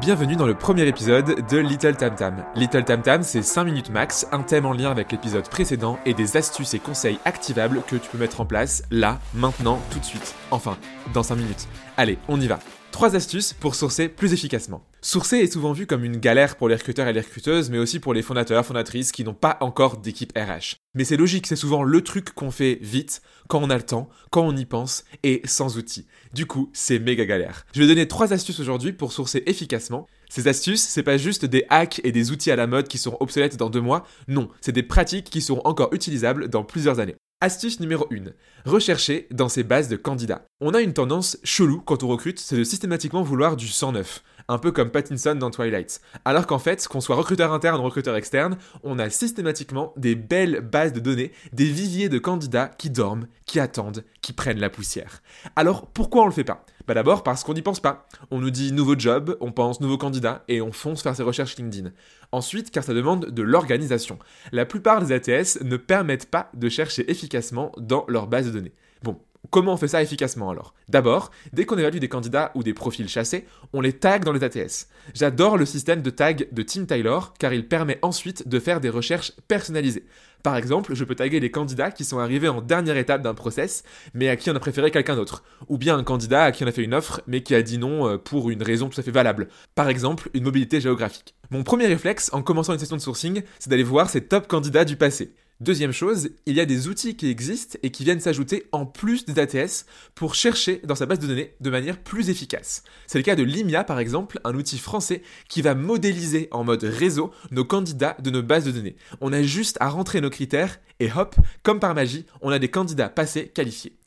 Bienvenue dans le premier épisode de Little Tam Tam. Little Tam Tam, c'est 5 minutes max, un thème en lien avec l'épisode précédent et des astuces et conseils activables que tu peux mettre en place là, maintenant, tout de suite. Enfin, dans 5 minutes. Allez, on y va. Trois astuces pour sourcer plus efficacement. Sourcer est souvent vu comme une galère pour les recruteurs et les recruteuses, mais aussi pour les fondateurs, fondatrices qui n'ont pas encore d'équipe RH. Mais c'est logique, c'est souvent le truc qu'on fait vite, quand on a le temps, quand on y pense, et sans outils. Du coup, c'est méga galère. Je vais donner trois astuces aujourd'hui pour sourcer efficacement. Ces astuces, c'est pas juste des hacks et des outils à la mode qui seront obsolètes dans deux mois, non, c'est des pratiques qui seront encore utilisables dans plusieurs années. Astuce numéro 1. Rechercher dans ses bases de candidats. On a une tendance chelou quand on recrute, c'est de systématiquement vouloir du 109 un peu comme Pattinson dans Twilight. Alors qu'en fait, qu'on soit recruteur interne ou recruteur externe, on a systématiquement des belles bases de données, des viviers de candidats qui dorment, qui attendent, qui prennent la poussière. Alors pourquoi on le fait pas? Bah d'abord parce qu'on n'y pense pas. On nous dit nouveau job, on pense nouveau candidat et on fonce faire ses recherches LinkedIn. Ensuite, car ça demande de l'organisation. La plupart des ATS ne permettent pas de chercher efficacement dans leur base de données. Bon, Comment on fait ça efficacement alors? D'abord, dès qu'on évalue des candidats ou des profils chassés, on les tag dans les ATS. J'adore le système de tag de Tim Taylor car il permet ensuite de faire des recherches personnalisées. Par exemple, je peux taguer les candidats qui sont arrivés en dernière étape d'un process mais à qui on a préféré quelqu'un d'autre. Ou bien un candidat à qui on a fait une offre mais qui a dit non euh, pour une raison tout à fait valable. Par exemple, une mobilité géographique. Mon premier réflexe en commençant une session de sourcing, c'est d'aller voir ces top candidats du passé. Deuxième chose, il y a des outils qui existent et qui viennent s'ajouter en plus des ATS pour chercher dans sa base de données de manière plus efficace. C'est le cas de Limia par exemple, un outil français qui va modéliser en mode réseau nos candidats de nos bases de données. On a juste à rentrer nos critères et hop, comme par magie, on a des candidats passés qualifiés.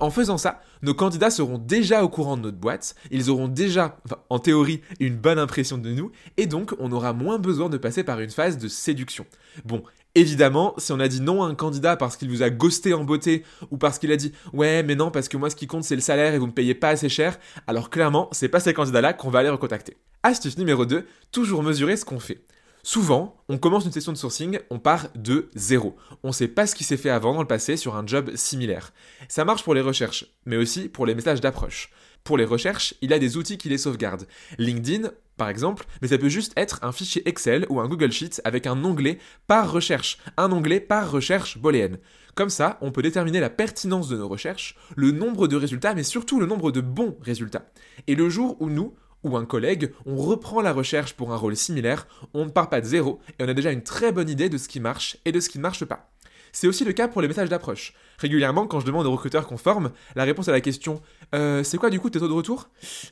En faisant ça, nos candidats seront déjà au courant de notre boîte, ils auront déjà, en théorie, une bonne impression de nous, et donc on aura moins besoin de passer par une phase de séduction. Bon, Évidemment, si on a dit non à un candidat parce qu'il vous a ghosté en beauté ou parce qu'il a dit ouais mais non parce que moi ce qui compte c'est le salaire et vous me payez pas assez cher, alors clairement c'est pas ces candidats-là qu'on va aller recontacter. Astuce numéro 2, toujours mesurer ce qu'on fait. Souvent, on commence une session de sourcing, on part de zéro. On sait pas ce qui s'est fait avant dans le passé sur un job similaire. Ça marche pour les recherches, mais aussi pour les messages d'approche. Pour les recherches, il a des outils qui les sauvegardent. LinkedIn, par exemple, mais ça peut juste être un fichier Excel ou un Google Sheet avec un onglet par recherche, un onglet par recherche booléenne. Comme ça, on peut déterminer la pertinence de nos recherches, le nombre de résultats, mais surtout le nombre de bons résultats. Et le jour où nous, ou un collègue, on reprend la recherche pour un rôle similaire, on ne part pas de zéro et on a déjà une très bonne idée de ce qui marche et de ce qui ne marche pas. C'est aussi le cas pour les messages d'approche. Régulièrement, quand je demande aux recruteurs qu'on forme, la réponse à la question euh, C'est quoi du coup tes taux de retour?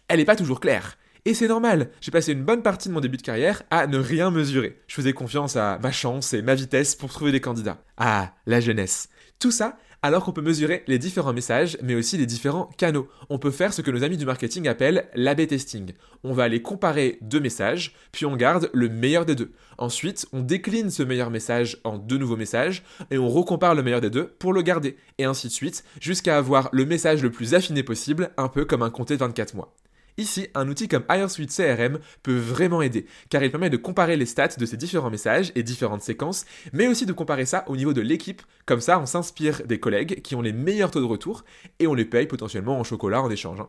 Elle n'est pas toujours claire. Et c'est normal, j'ai passé une bonne partie de mon début de carrière à ne rien mesurer. Je faisais confiance à ma chance et ma vitesse pour trouver des candidats. Ah, la jeunesse. Tout ça, alors qu'on peut mesurer les différents messages, mais aussi les différents canaux. On peut faire ce que nos amis du marketing appellent l'AB testing. On va aller comparer deux messages, puis on garde le meilleur des deux. Ensuite, on décline ce meilleur message en deux nouveaux messages, et on recompare le meilleur des deux pour le garder, et ainsi de suite, jusqu'à avoir le message le plus affiné possible, un peu comme un compté de 24 mois. Ici, un outil comme HireSuite CRM peut vraiment aider, car il permet de comparer les stats de ces différents messages et différentes séquences, mais aussi de comparer ça au niveau de l'équipe, comme ça on s'inspire des collègues qui ont les meilleurs taux de retour, et on les paye potentiellement en chocolat en échange. Hein.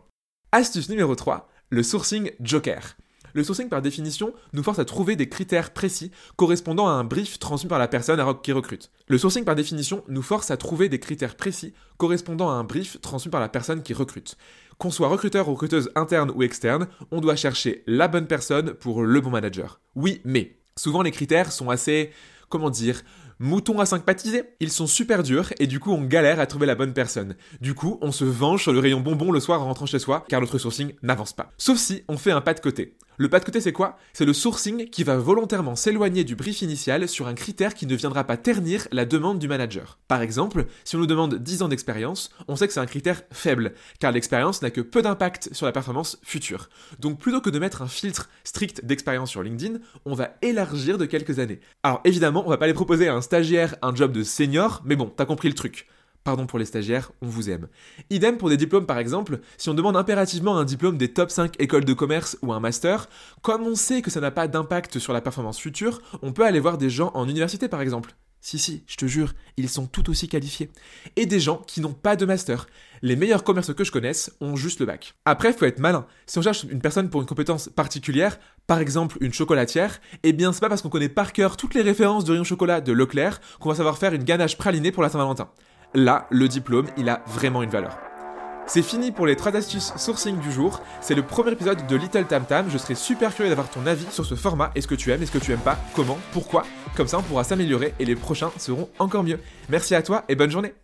Astuce numéro 3, le sourcing joker. Le sourcing par définition nous force à trouver des critères précis correspondant à un brief transmis par la personne qui recrute. Le sourcing par définition nous force à trouver des critères précis correspondant à un brief transmis par la personne qui recrute. Qu'on soit recruteur ou recruteuse interne ou externe, on doit chercher la bonne personne pour le bon manager. Oui, mais souvent les critères sont assez, comment dire, moutons à sympathiser. Ils sont super durs et du coup on galère à trouver la bonne personne. Du coup on se venge sur le rayon bonbon le soir en rentrant chez soi car notre sourcing n'avance pas. Sauf si on fait un pas de côté. Le pas de côté, c'est quoi? C'est le sourcing qui va volontairement s'éloigner du brief initial sur un critère qui ne viendra pas ternir la demande du manager. Par exemple, si on nous demande 10 ans d'expérience, on sait que c'est un critère faible, car l'expérience n'a que peu d'impact sur la performance future. Donc plutôt que de mettre un filtre strict d'expérience sur LinkedIn, on va élargir de quelques années. Alors évidemment, on va pas les proposer à un stagiaire un job de senior, mais bon, t'as compris le truc. Pardon pour les stagiaires, on vous aime. Idem pour des diplômes par exemple, si on demande impérativement un diplôme des top 5 écoles de commerce ou un master, comme on sait que ça n'a pas d'impact sur la performance future, on peut aller voir des gens en université par exemple. Si, si, je te jure, ils sont tout aussi qualifiés. Et des gens qui n'ont pas de master. Les meilleurs commerces que je connaisse ont juste le bac. Après, faut être malin. Si on cherche une personne pour une compétence particulière, par exemple une chocolatière, eh bien c'est pas parce qu'on connaît par cœur toutes les références de rayon chocolat de Leclerc qu'on va savoir faire une ganache pralinée pour la Saint-Valentin. Là, le diplôme, il a vraiment une valeur. C'est fini pour les 3 astuces sourcing du jour. C'est le premier épisode de Little Tam Tam. Je serais super curieux d'avoir ton avis sur ce format. Est-ce que tu aimes, est-ce que tu aimes pas, comment, pourquoi? Comme ça, on pourra s'améliorer et les prochains seront encore mieux. Merci à toi et bonne journée